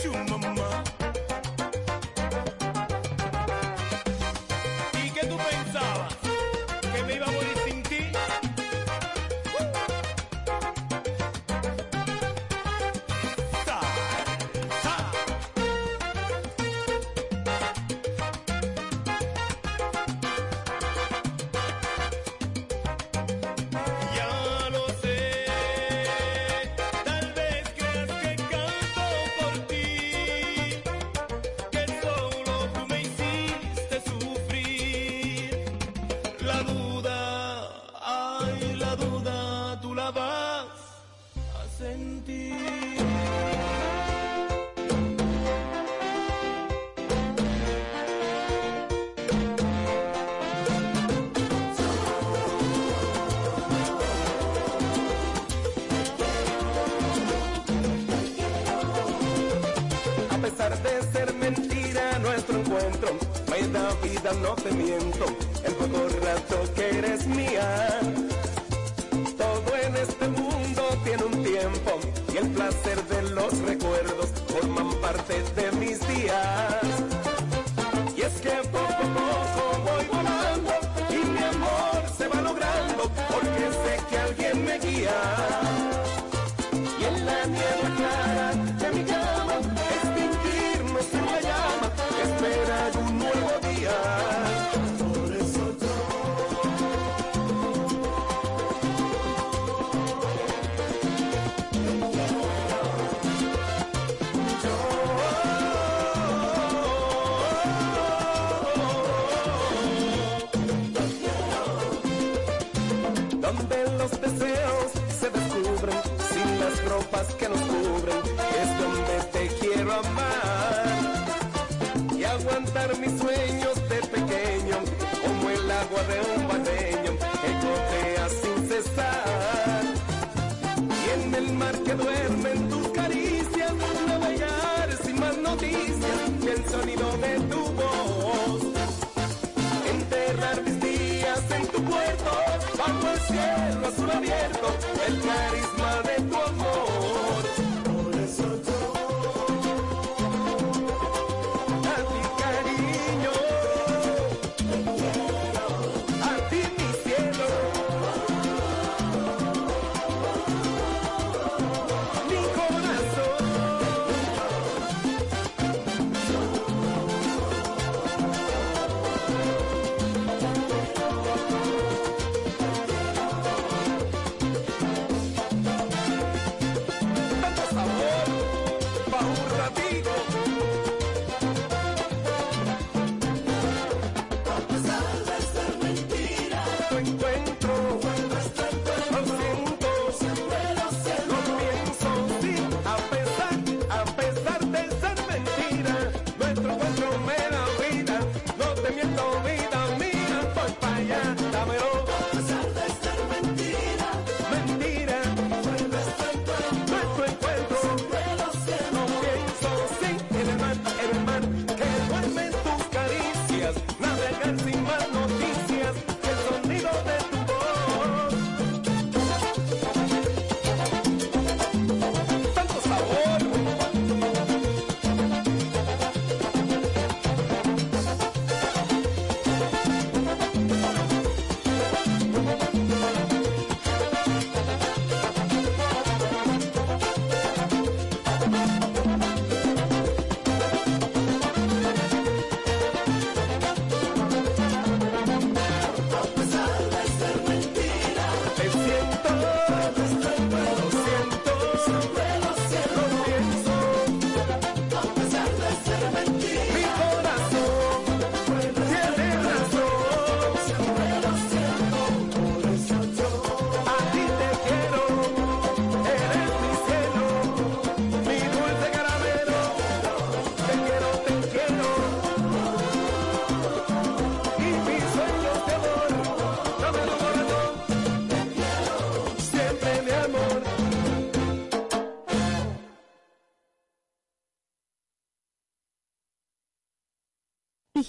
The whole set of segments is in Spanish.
shoe. no te miento, el poco rato que eres mía.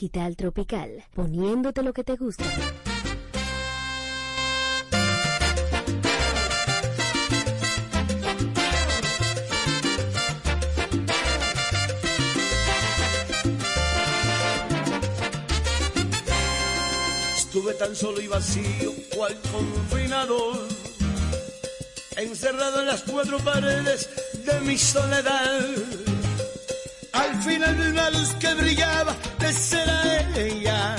digital tropical, poniéndote lo que te gusta. Estuve tan solo y vacío, cual confinador, encerrado en las cuatro paredes de mi soledad. Al final vi una luz que brillaba de ser ella.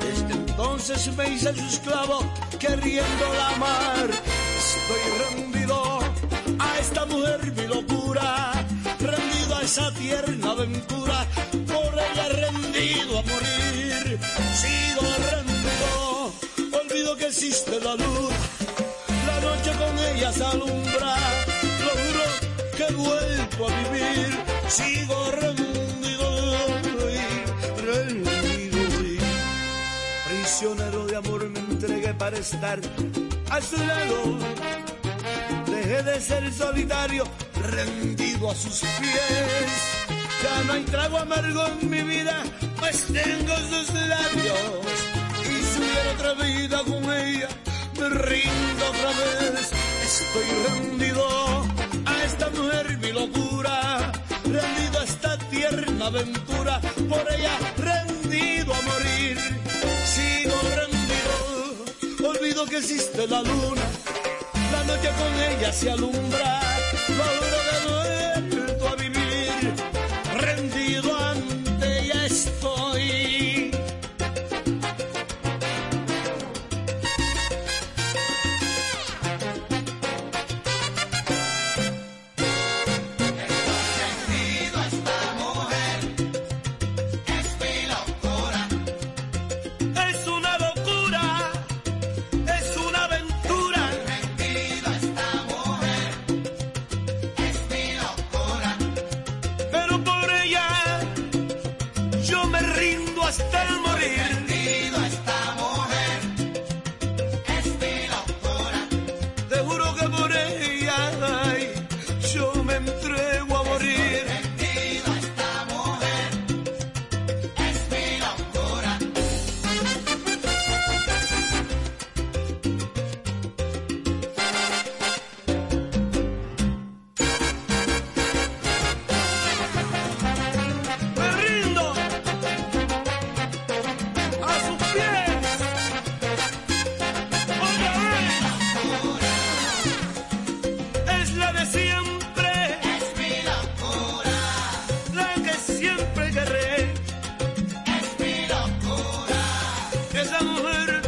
Desde entonces me hice su esclavo, queriendo la amar. Estoy rendido a esta mujer, mi locura, rendido a esa tierna aventura, por ella rendido a morir. Sigo rendido, olvido que existe la luz, la noche con ella se alumbra, lo juro que he vuelto a vivir. Sigo rendido, prisionero de amor me entregué para estar a su lado dejé de ser solitario, rendido a sus pies. Ya no hay trago amargo en mi vida, pues tengo sus labios. Y si hubiera otra vida con ella, me rindo otra vez. Estoy rendido a esta mujer, mi locura. Rendido a esta tierna aventura, por ella rendido a morir. Que existe la luna la noche con ella se alumbra, Esa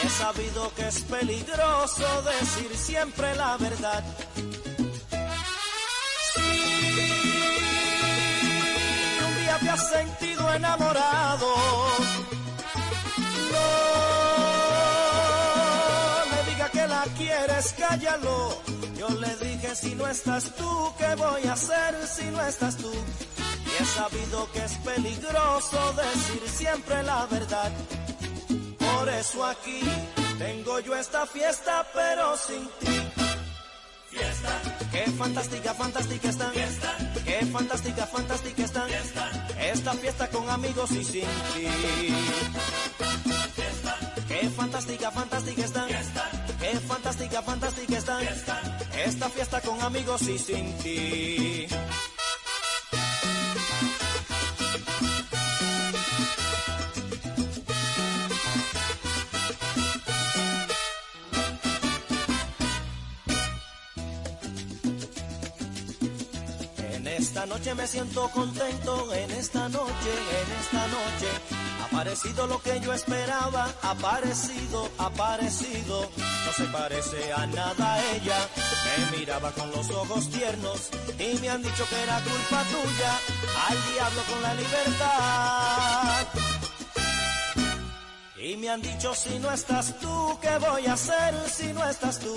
Y he sabido que es peligroso decir siempre la verdad. Si un día te has sentido enamorado, no me diga que la quieres, cállalo. Yo le dije si no estás tú, ¿qué voy a hacer si no estás tú? Y he sabido que es peligroso decir siempre la verdad. Por eso aquí tengo yo esta fiesta, pero sin ti. Fiesta. Qué fantástica, fantástica están. Fiesta. Qué fantástica, fantástica están. Fiesta. Esta fiesta con amigos y sin ti. Fiesta. Qué fantástica, fantástica están. Fiesta. Qué fantástica, fantástica están. Fiesta. Esta fiesta con amigos y sin ti. Noche me siento contento, en esta noche, en esta noche. Ha aparecido lo que yo esperaba, ha aparecido, ha aparecido. No se parece a nada ella. Me miraba con los ojos tiernos y me han dicho que era culpa tuya. Al diablo con la libertad. Y me han dicho si no estás tú, ¿qué voy a hacer si no estás tú?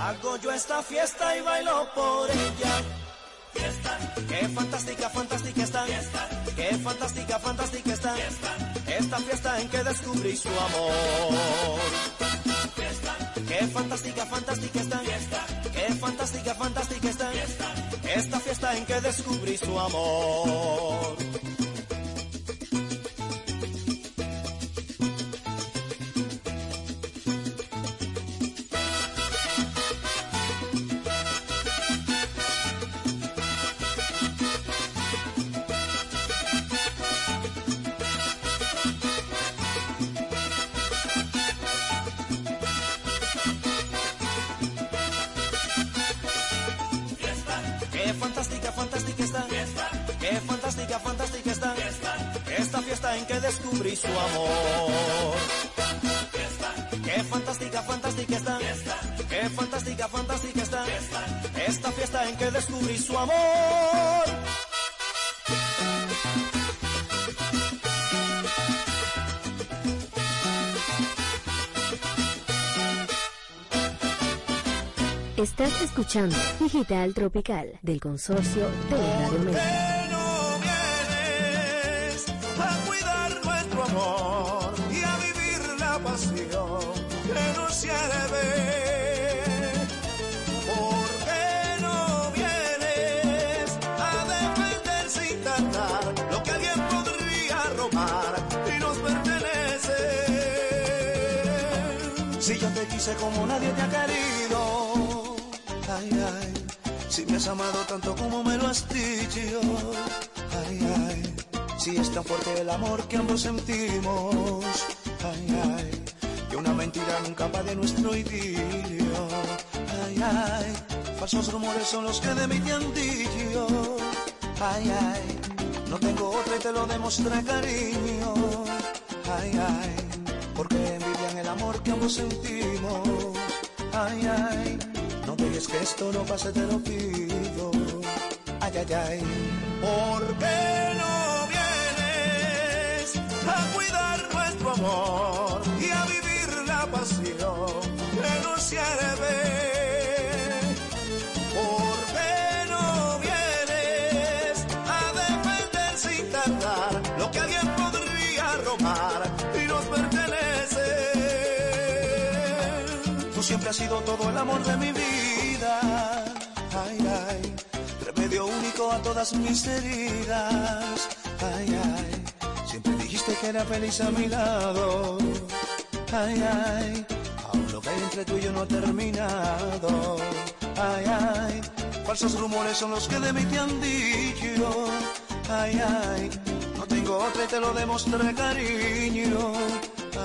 hago yo esta fiesta y bailo por ella. Fiesta. Qué fantástica, fantástica está. Fiesta. Qué fantástica, fantástica está. Fiesta. Esta fiesta en que descubrí su amor. Fiesta. Qué fantástica, fantástica está. Fiesta. Qué fantástica, fantástica está. Esta fiesta en que descubrí su amor. En que descubrí su amor. Qué fantástica, fantástica está. Qué fantástica, fantástica está. Esta fiesta en que descubrí su amor. Estás escuchando Digital Tropical del consorcio de Radio Mega. Pasión que nos lleve? ¿Por qué no vienes a defender sin tardar lo que alguien podría robar y nos pertenece? Si yo te quise como nadie te ha querido, ay, ay, si me has amado tanto como me lo has dicho, ay, ay, si es tan fuerte el amor que ambos sentimos, ay, ay, una mentira nunca de nuestro idilio, ay, ay, falsos rumores son los que de mí te han dicho, ay, ay, no tengo otra y te lo demostré cariño, ay, ay, porque envidian el amor que ambos sentimos, ay, ay, no dejes que esto no pase, te lo pido, ay, ay, ay, ¿por qué no vienes a cuidar nuestro amor saciaré. lo que alguien podría robar y nos pertenece. Tú siempre has sido todo el amor de mi vida. Ay, ay, remedio único a todas mis heridas. Ay, ay, siempre dijiste que era feliz a mi lado. Ay, ay entre tú y yo no ha terminado. Ay, ay, falsos rumores son los que de mí te han dicho. Ay, ay, no tengo otra y te lo demostré, cariño.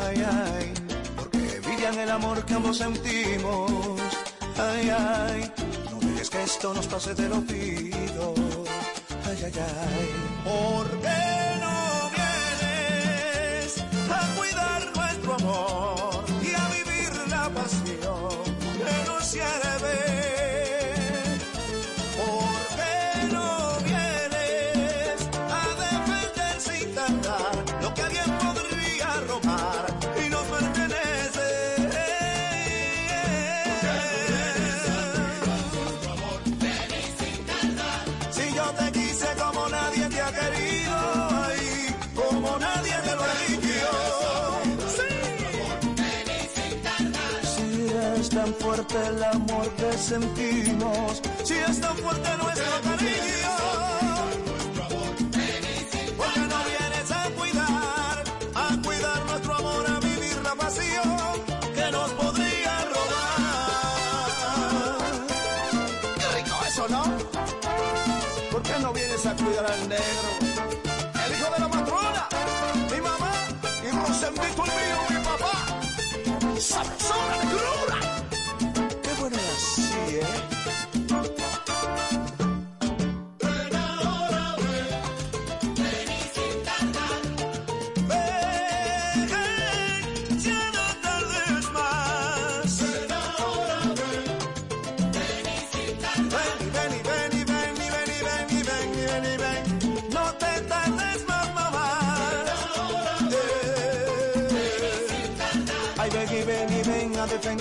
Ay, ay, porque envidian el amor que ambos sentimos. Ay, ay, no dejes que esto nos pase, te lo pido. Ay, ay, ay, ¿por qué no vienes a cuidar nuestro amor? fuerte el amor que sentimos, si es tan fuerte nuestra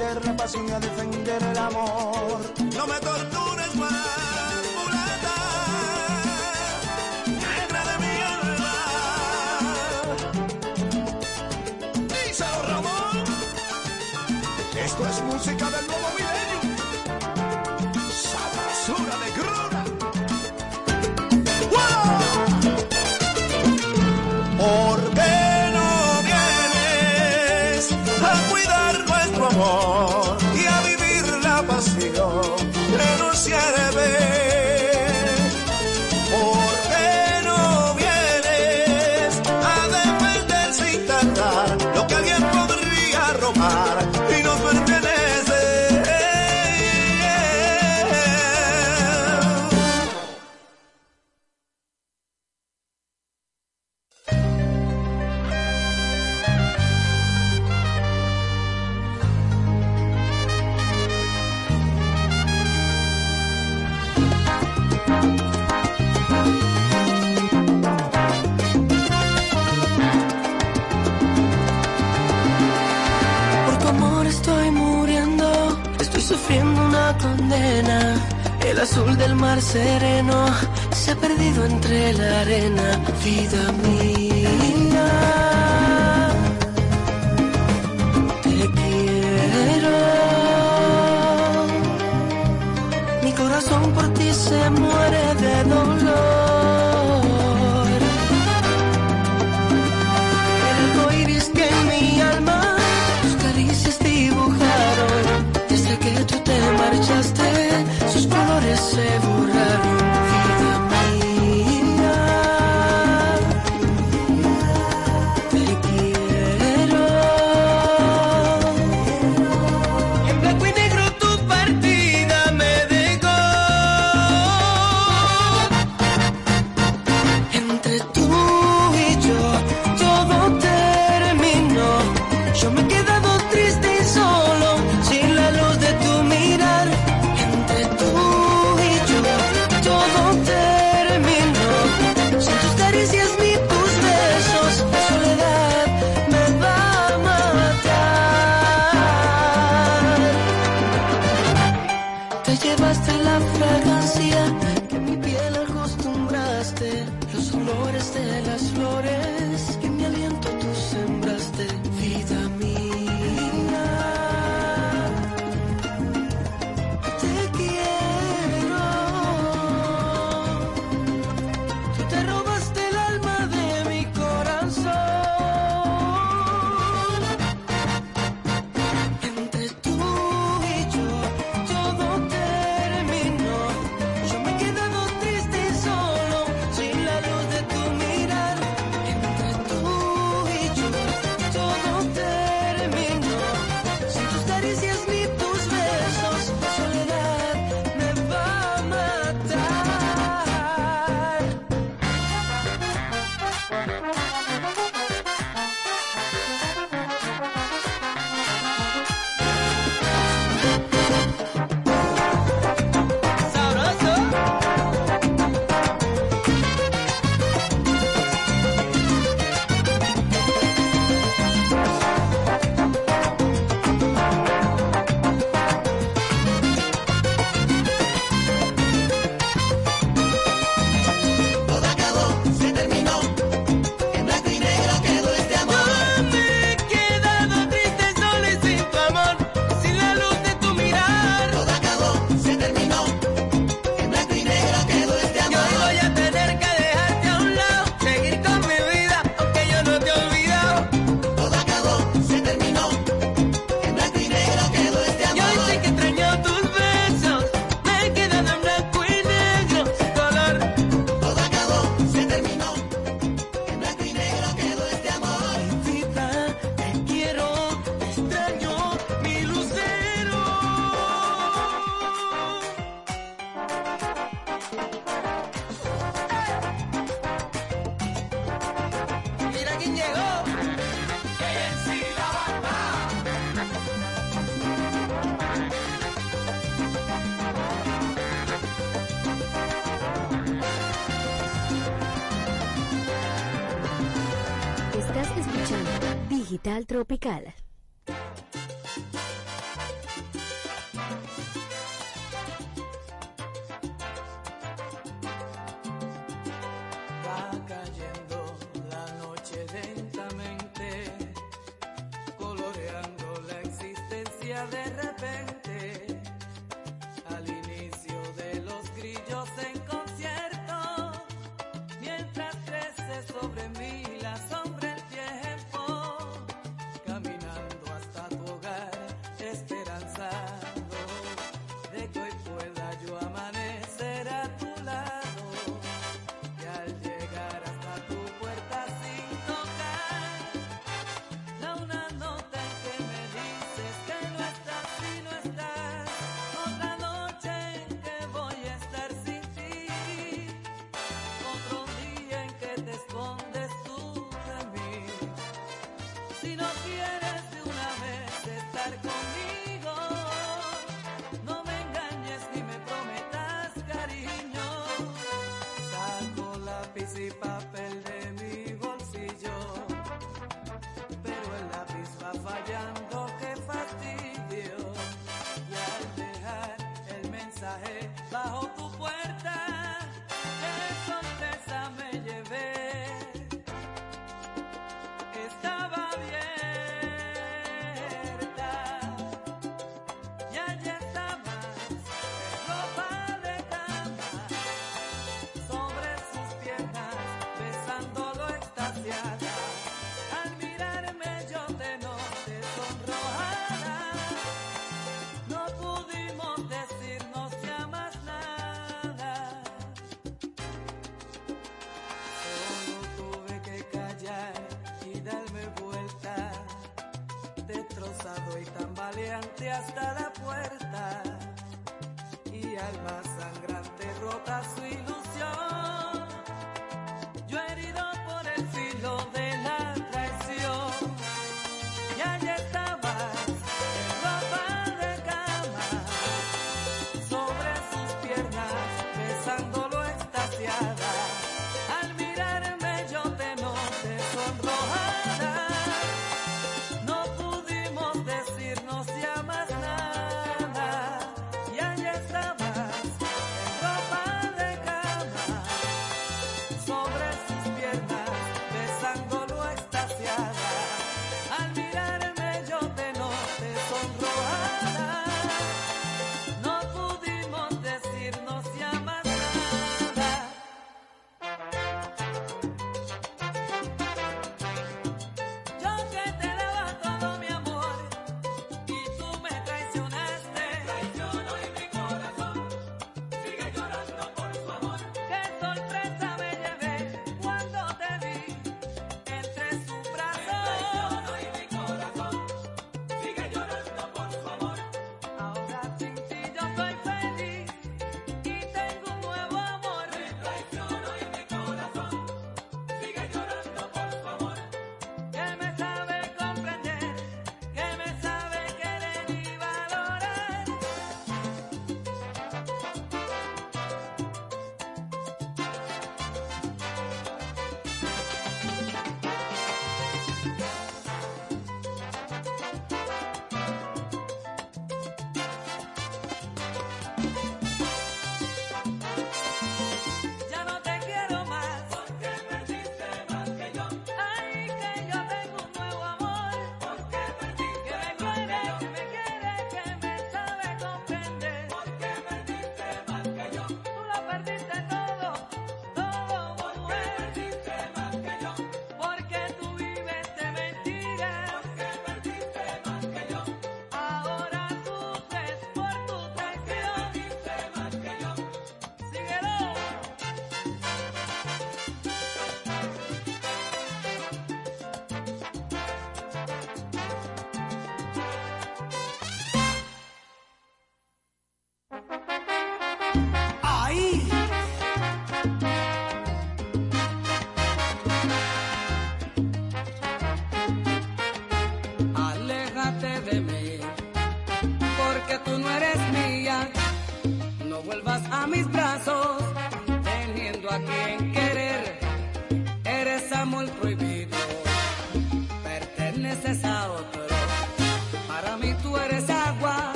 aprender la pasión y a defender el amor. No me tortures más. condena. El azul del mar sereno se ha perdido entre la arena, vida mía. Te quiero. Mi corazón por ti se muere. De repente. Si no hasta la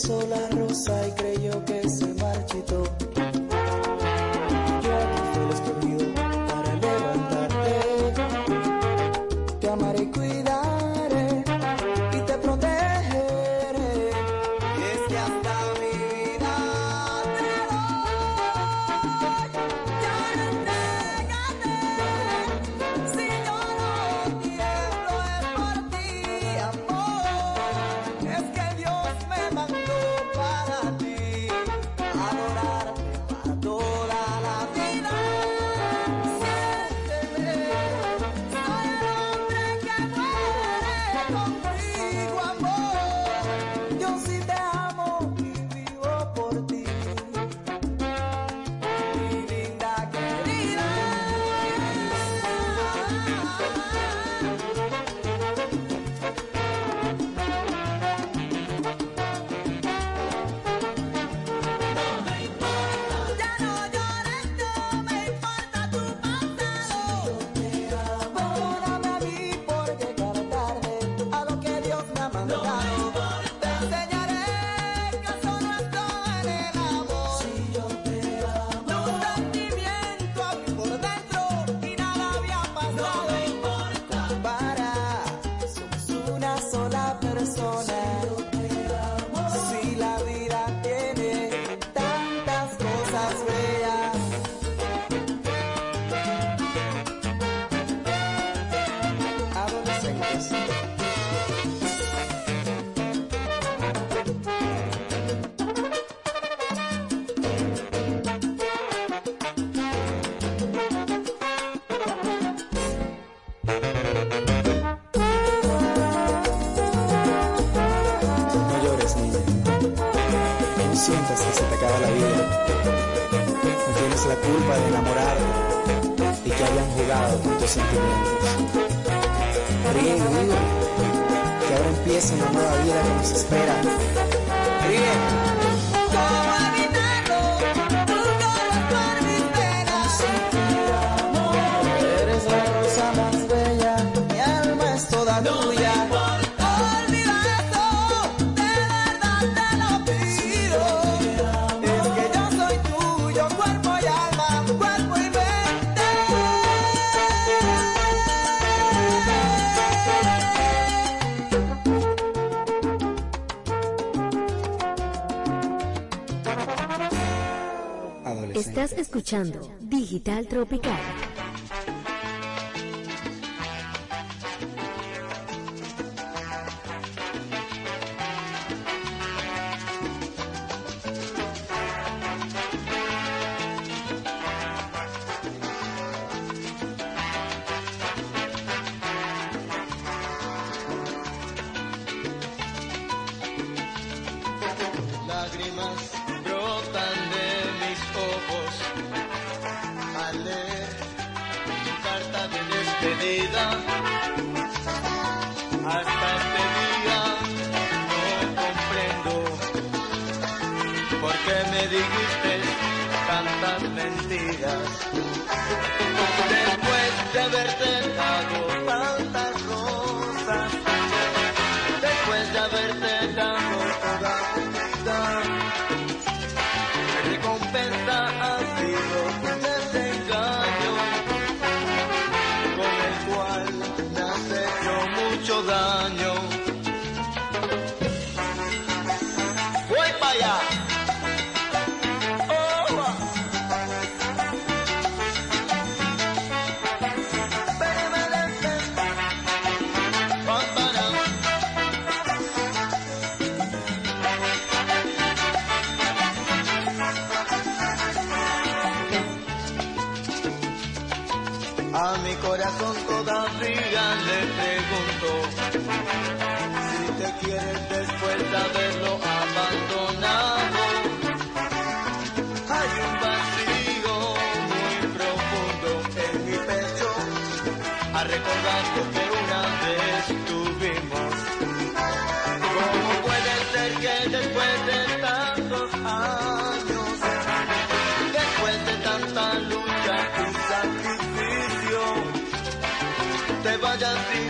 solar Digital Tropical. Te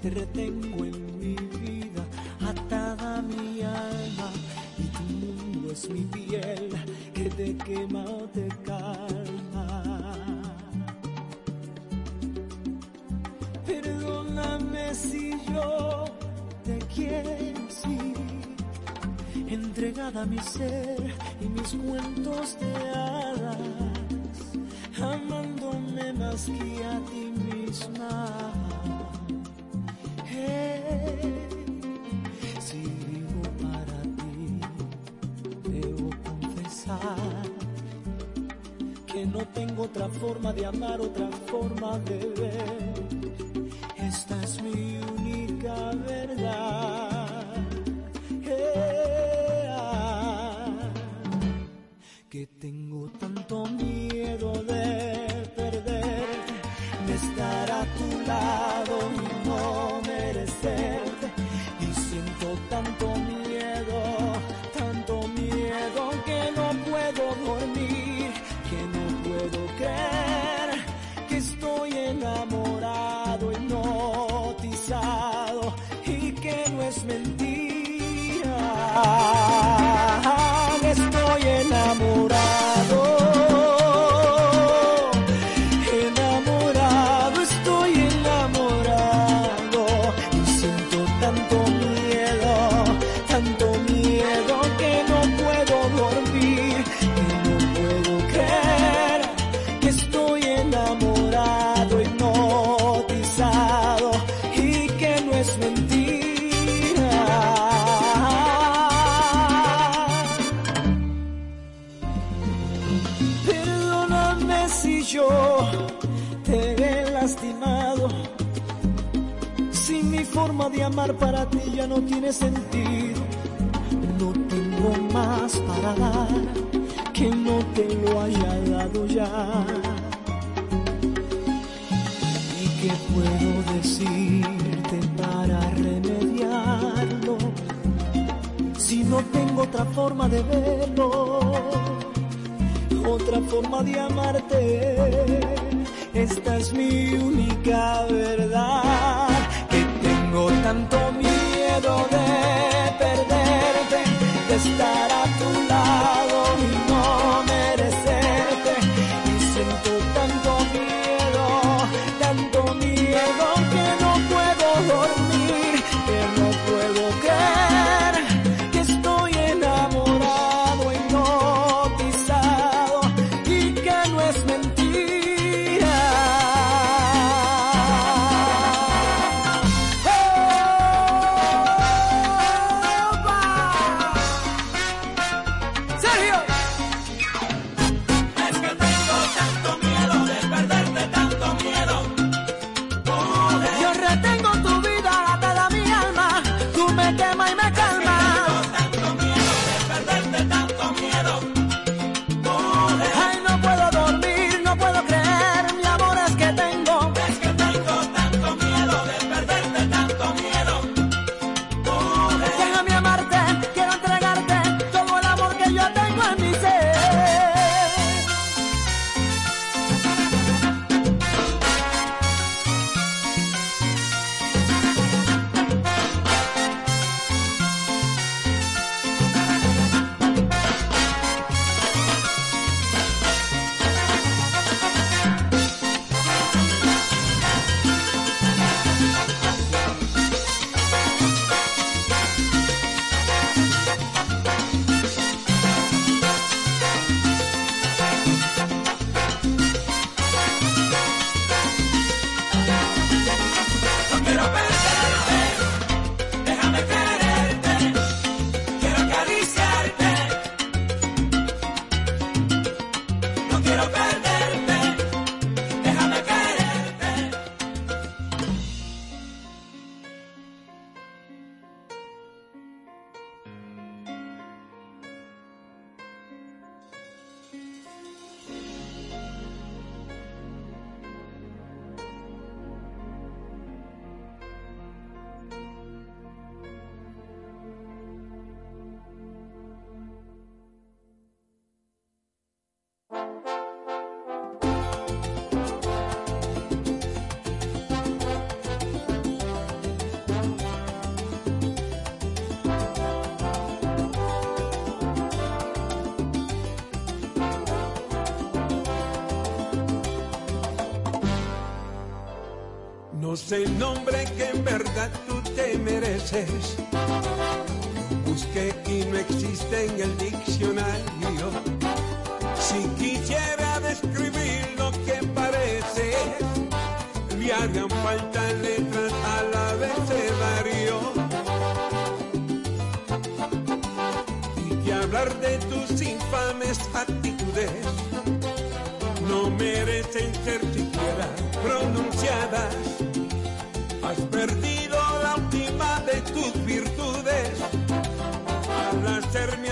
te retengo en mi vida, atada mi alma, y tu mundo es mi piel que te quema o te calma. Perdóname si yo te quiero así, entregada a mi ser otra forma de amar, otra forma de ver. Amar para ti ya no tiene sentido. No tengo más para dar que no te lo haya dado ya. ¿Y qué puedo decirte para remediarlo? Si no tengo otra forma de verlo otra forma de amarte. Esta es mi única verdad. Miedo de perderte, de estar a veces busqué y no existe en el diccionario. Si quisiera describir lo que parece, le harían falta letras al abecedario. Y que hablar de tus infames actitudes no merecen ser siquiera pronunciadas Has perdido la última de tus virtudes. Al hacerme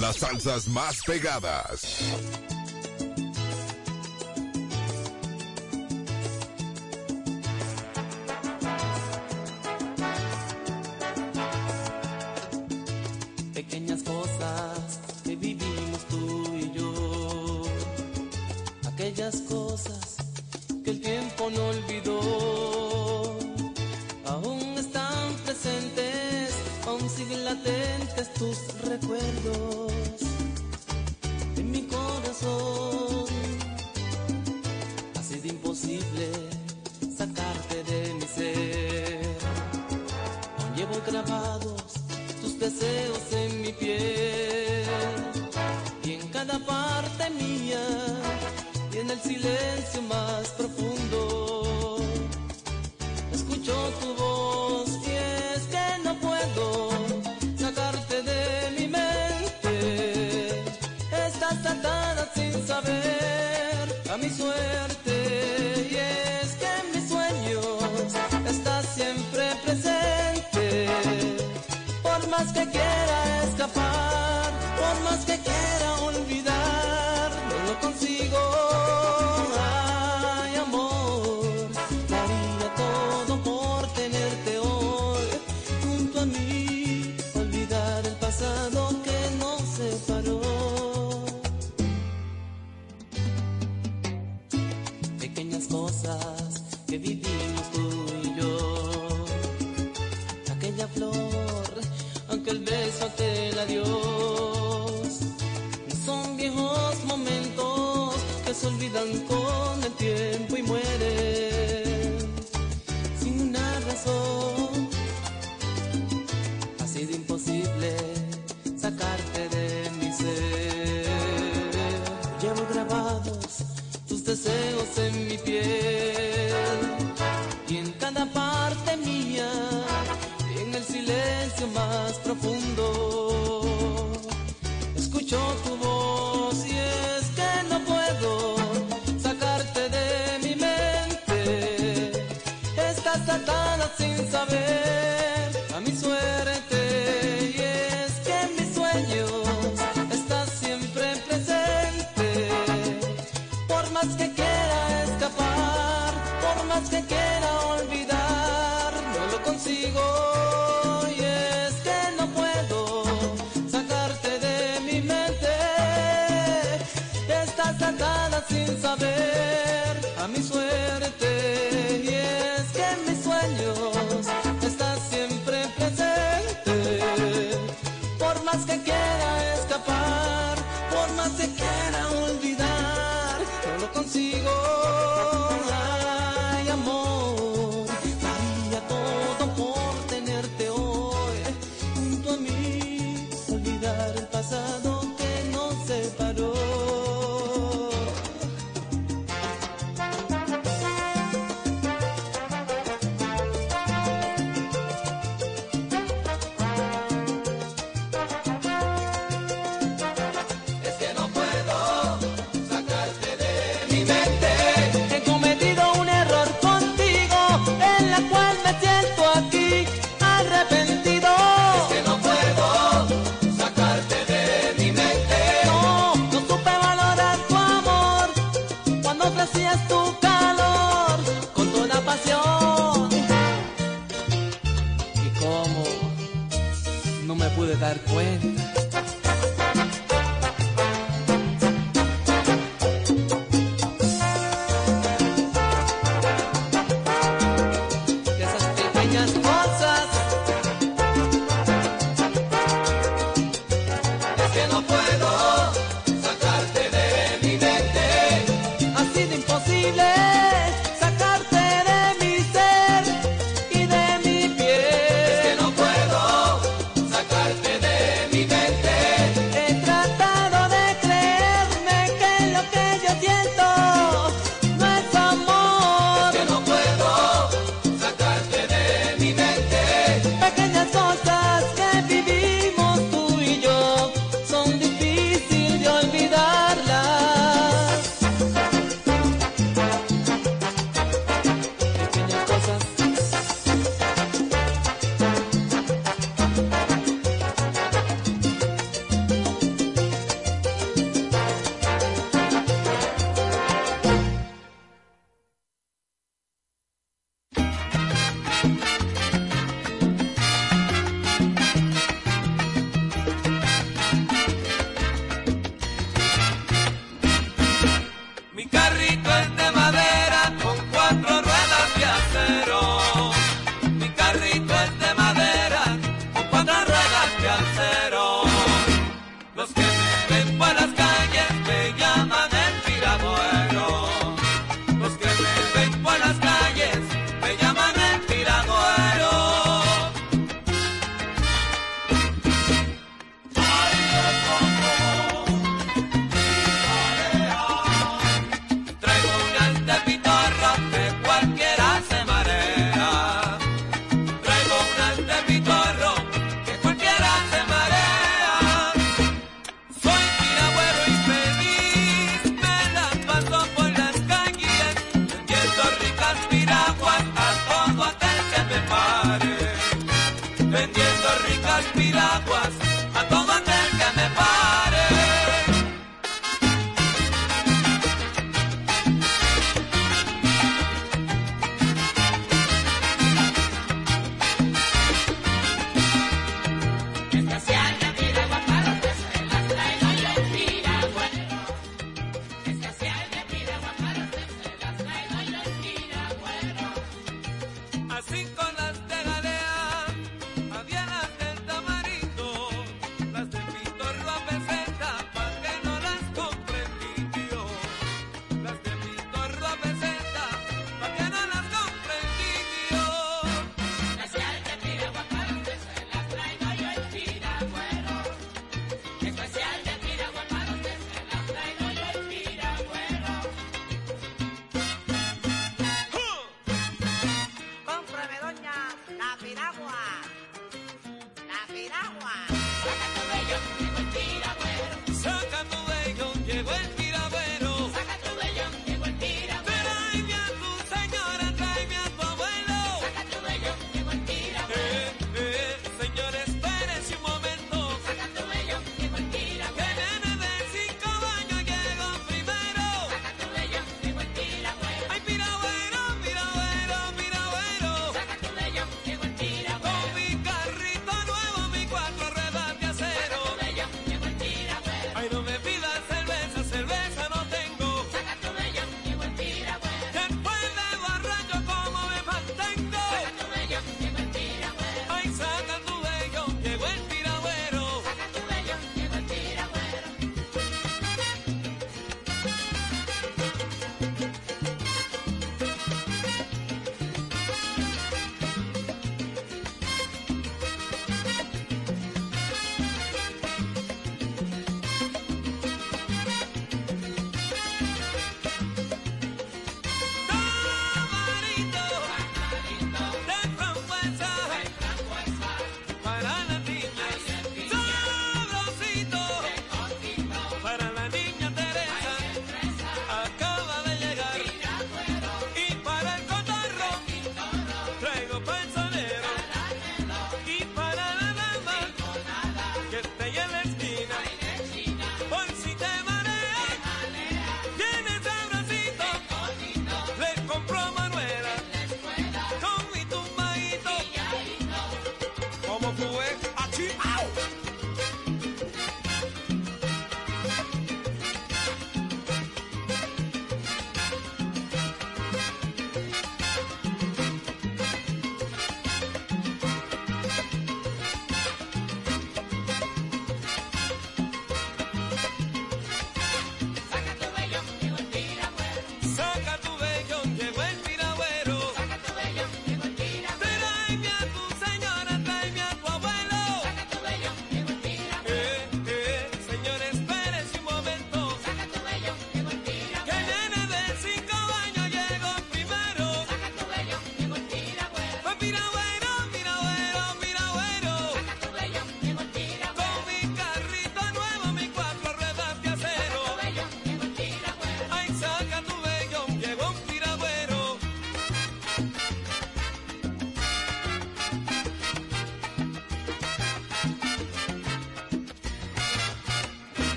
las salsas más pegadas. Pude dar cuenta.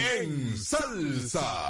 En, salsa.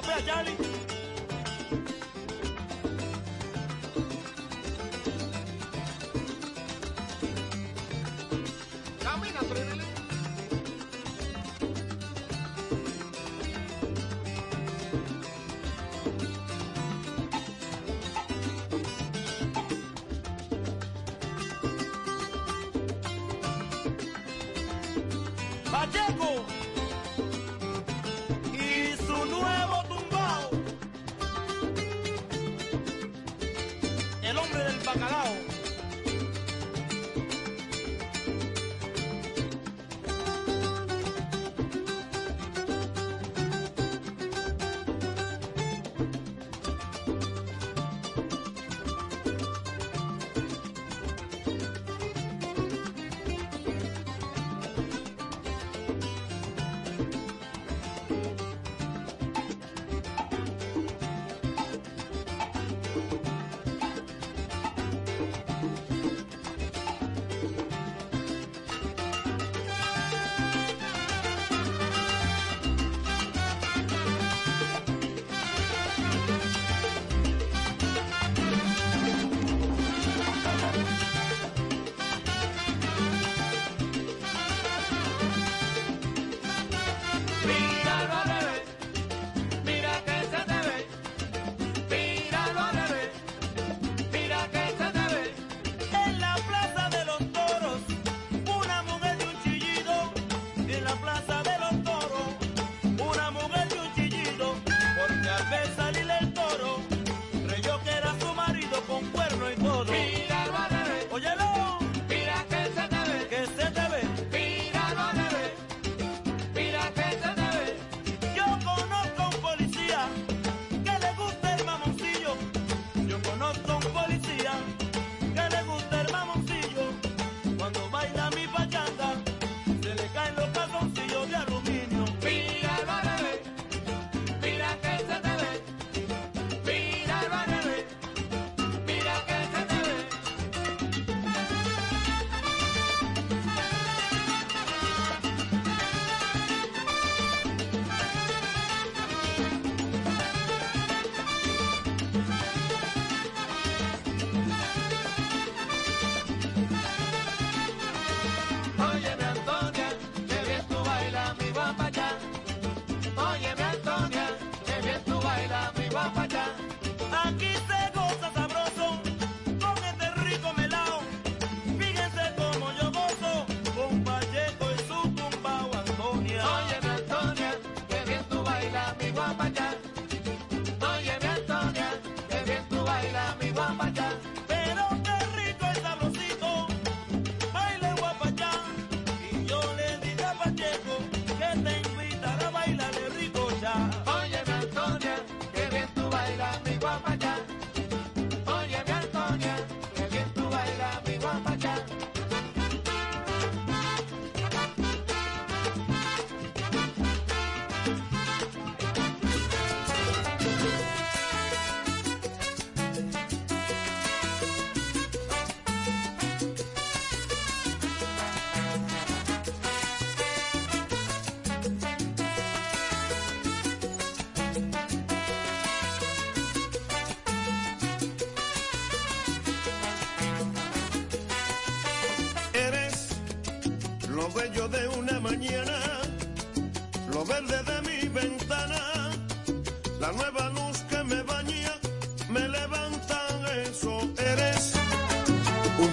Guapea, Charlie.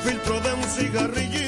Filtro de un cigarrillo,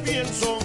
pienso,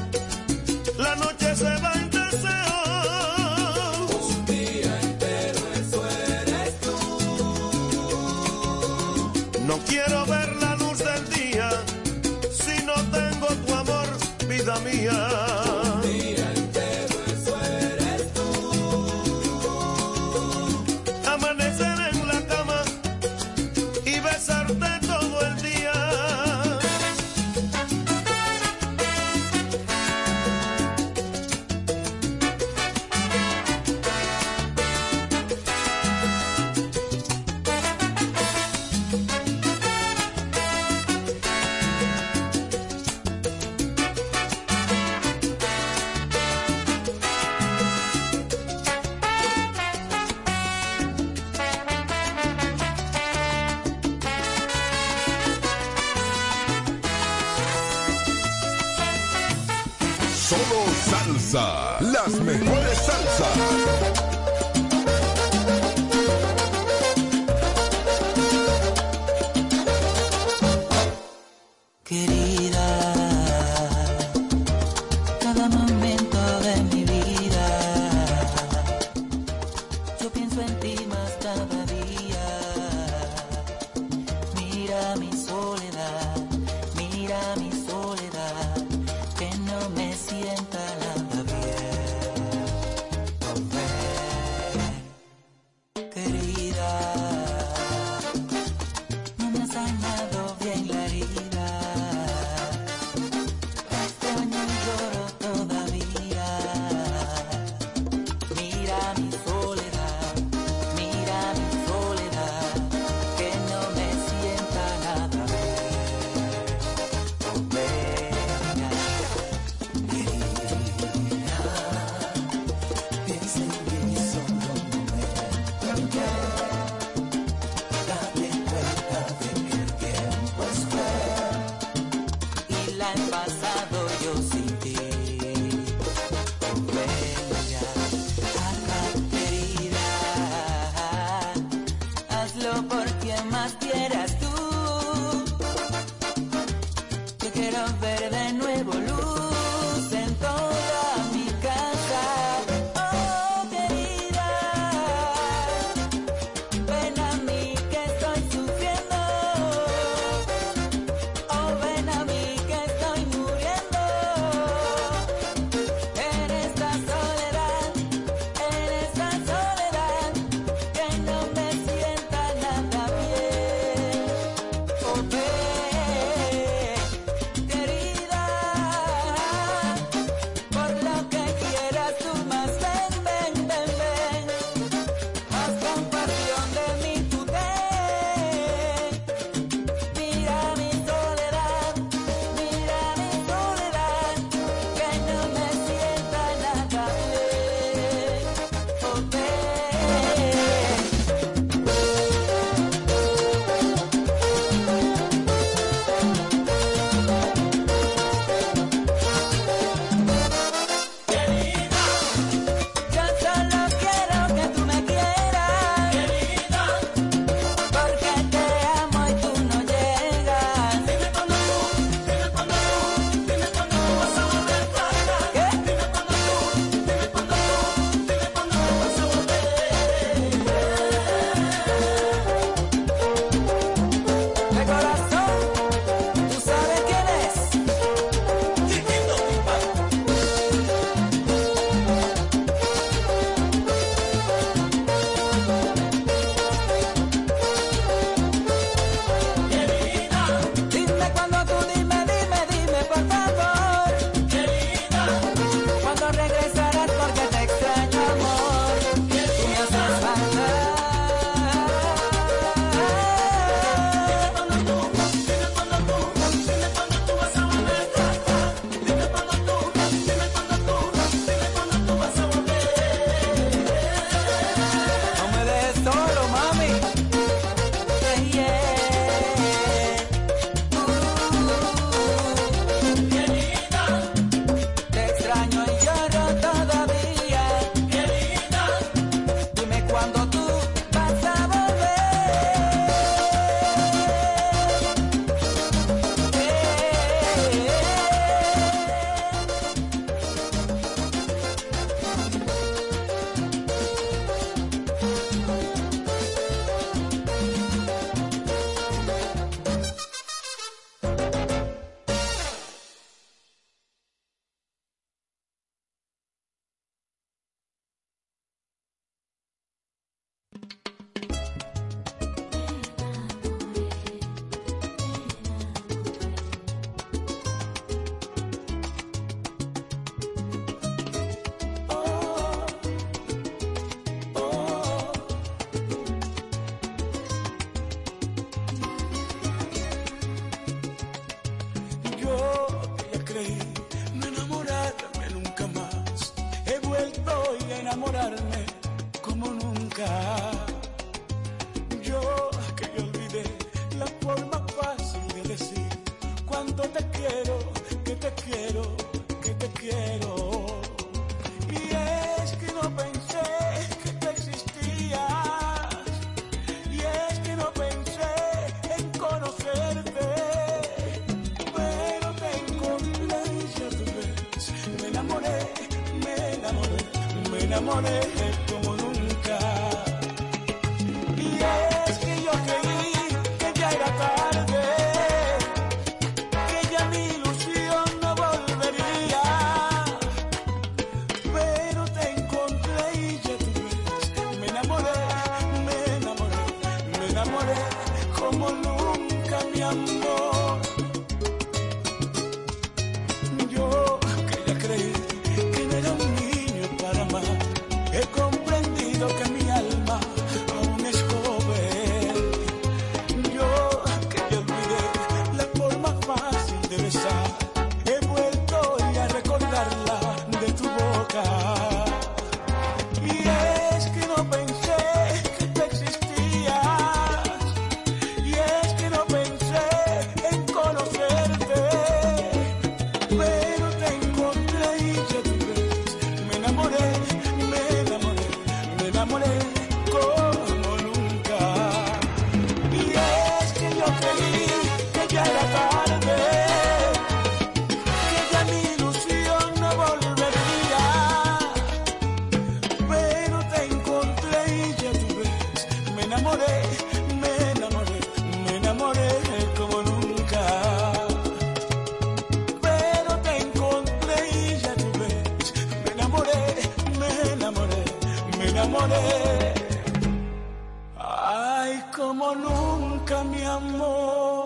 Ay, como nunca, mi amor.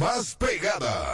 Más pegadas.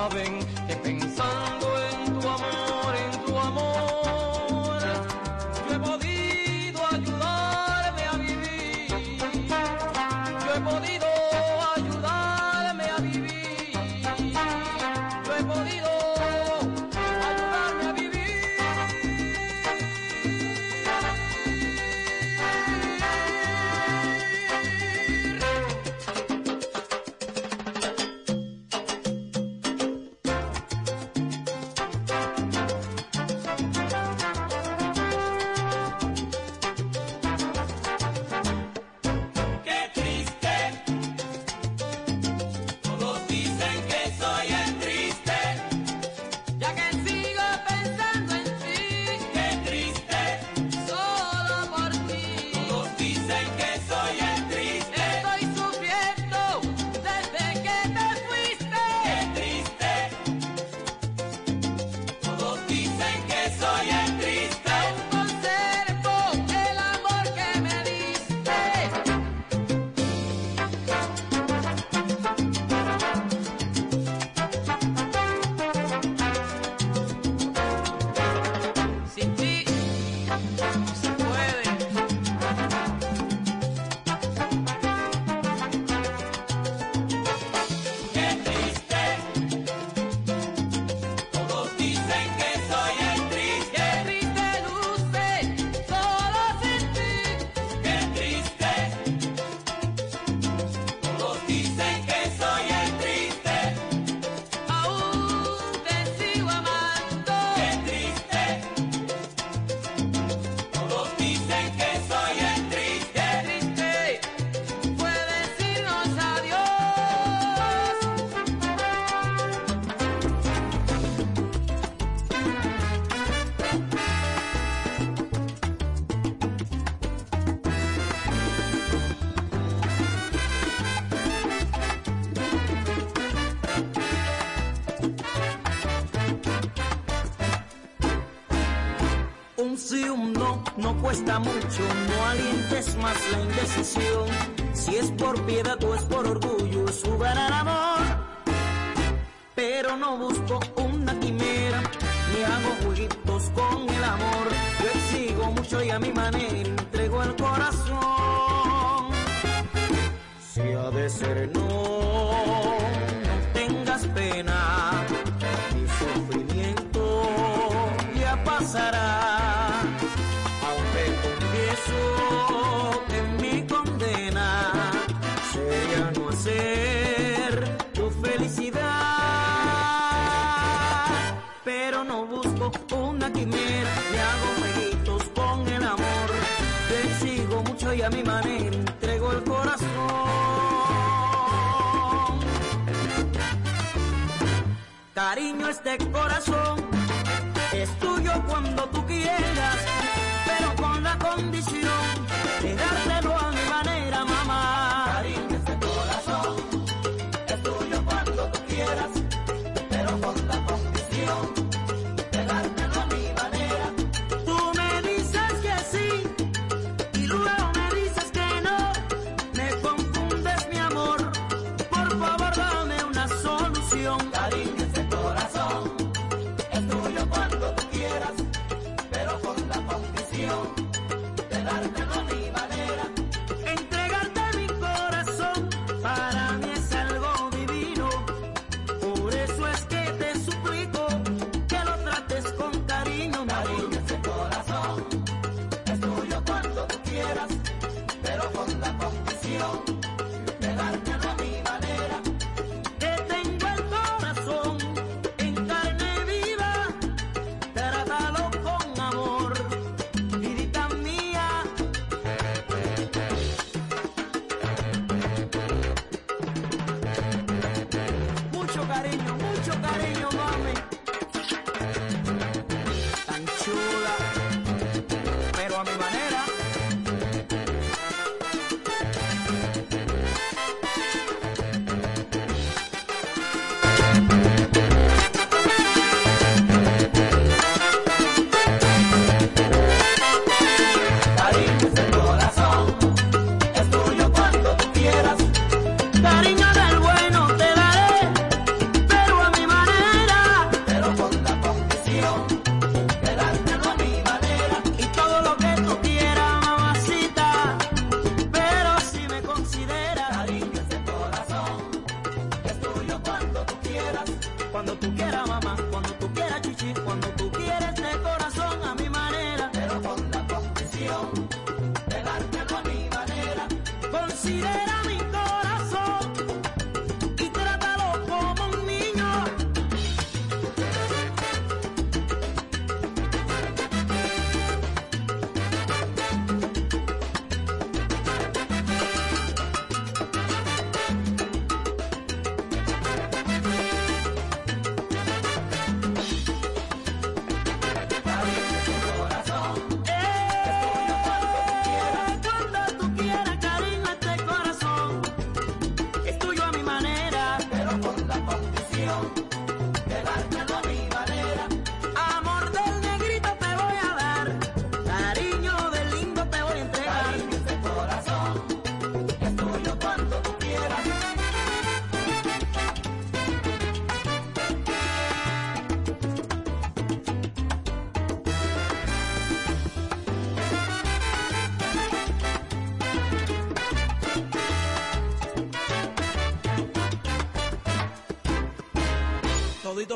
loving no cuesta mucho, no alientes más la indecisión. Si es por piedad o es por orgullo, es jugar al amor. Pero no busco una quimera, ni hago jueguitos con el amor. Yo exijo mucho y a mi manera entrego el corazón. cariño este corazón. Es tuyo cuando tú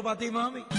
Todito para ti,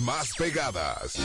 más pegadas.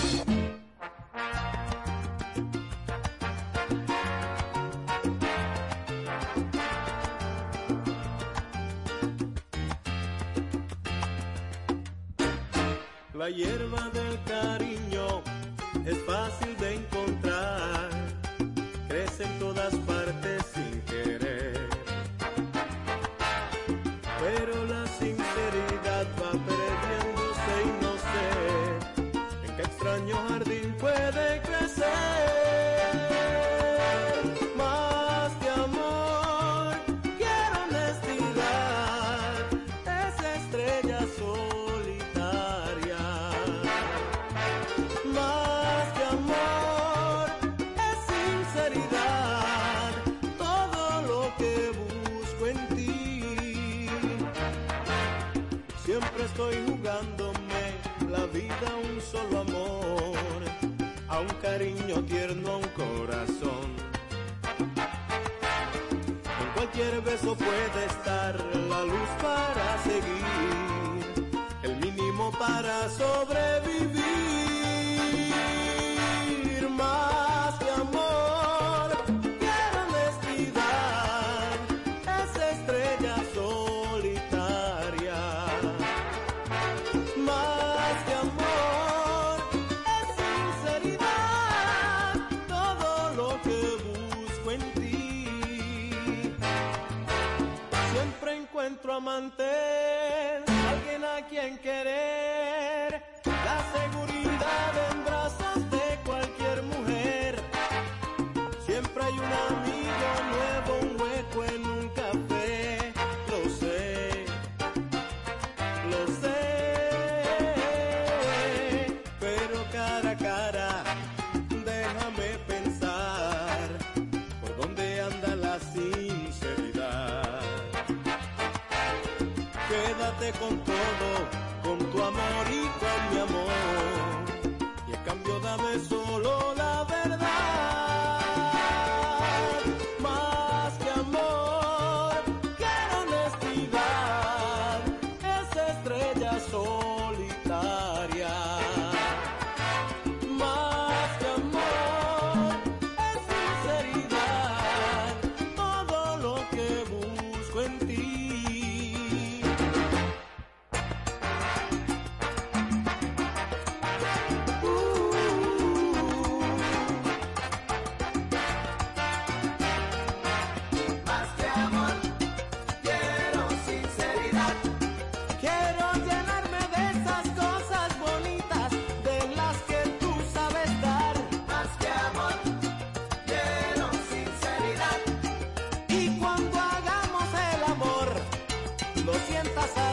sientas a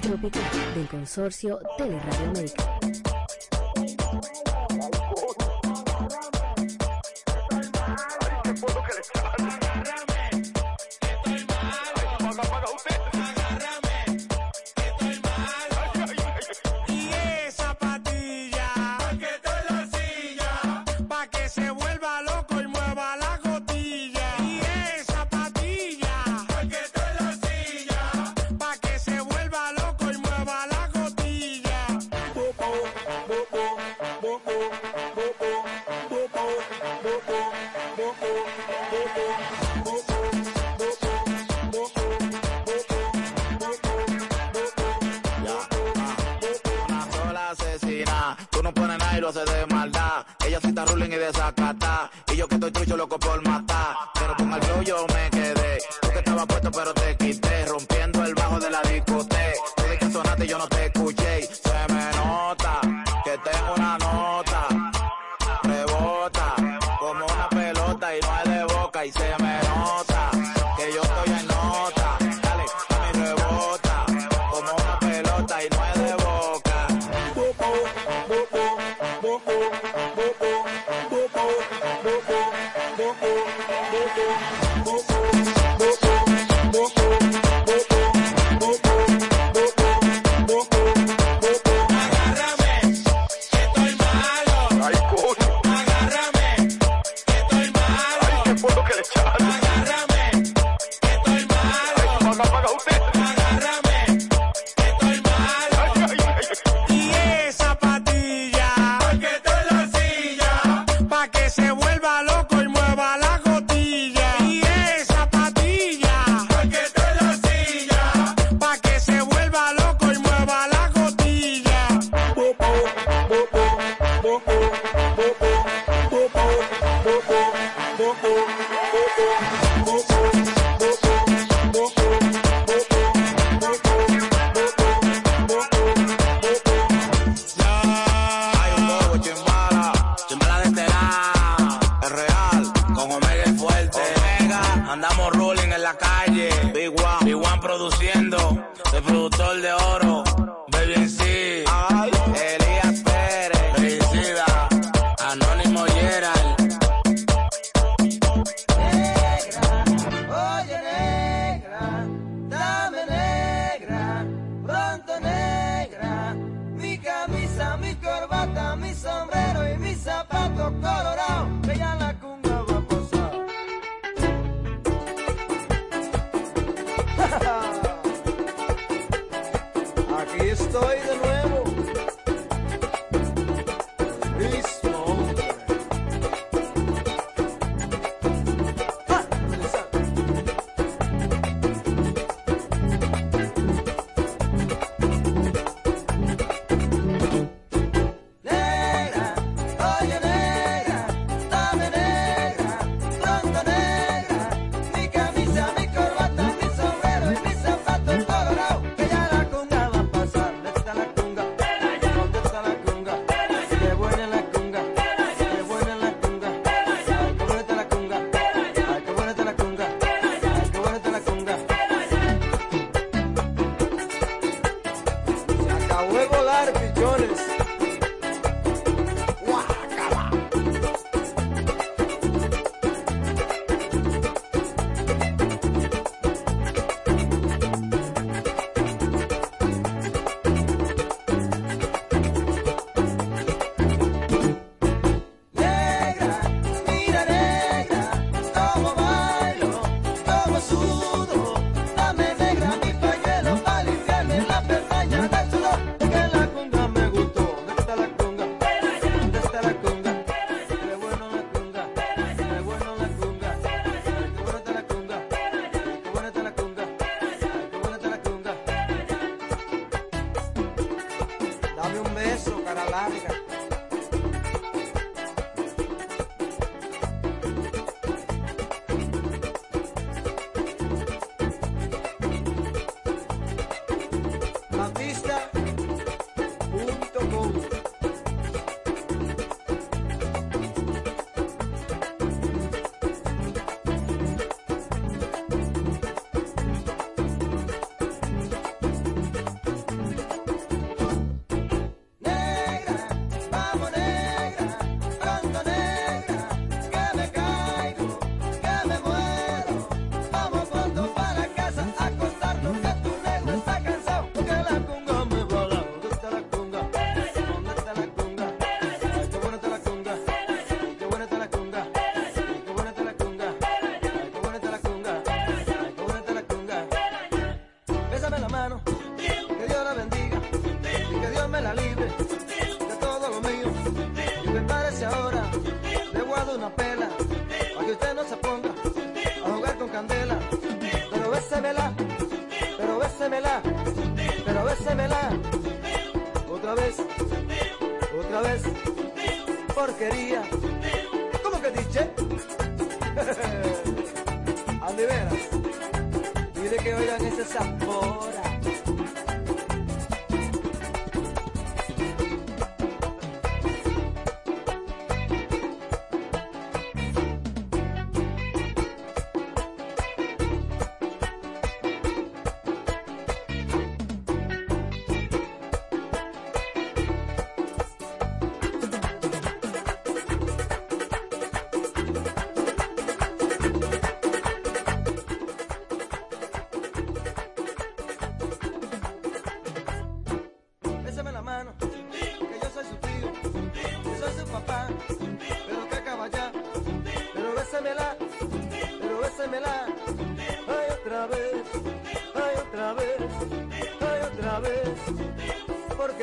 Del Consorcio Teleradio América.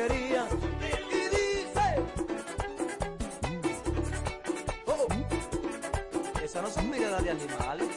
brujería. Y dice: oh, Esa no es mirada de animales.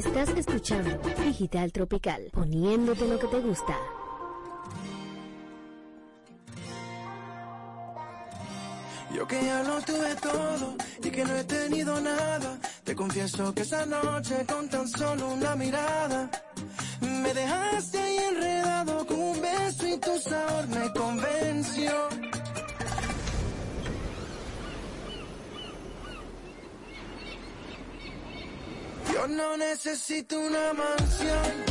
Estás escuchando Digital Tropical, poniéndote lo que te gusta. necesito una mansión.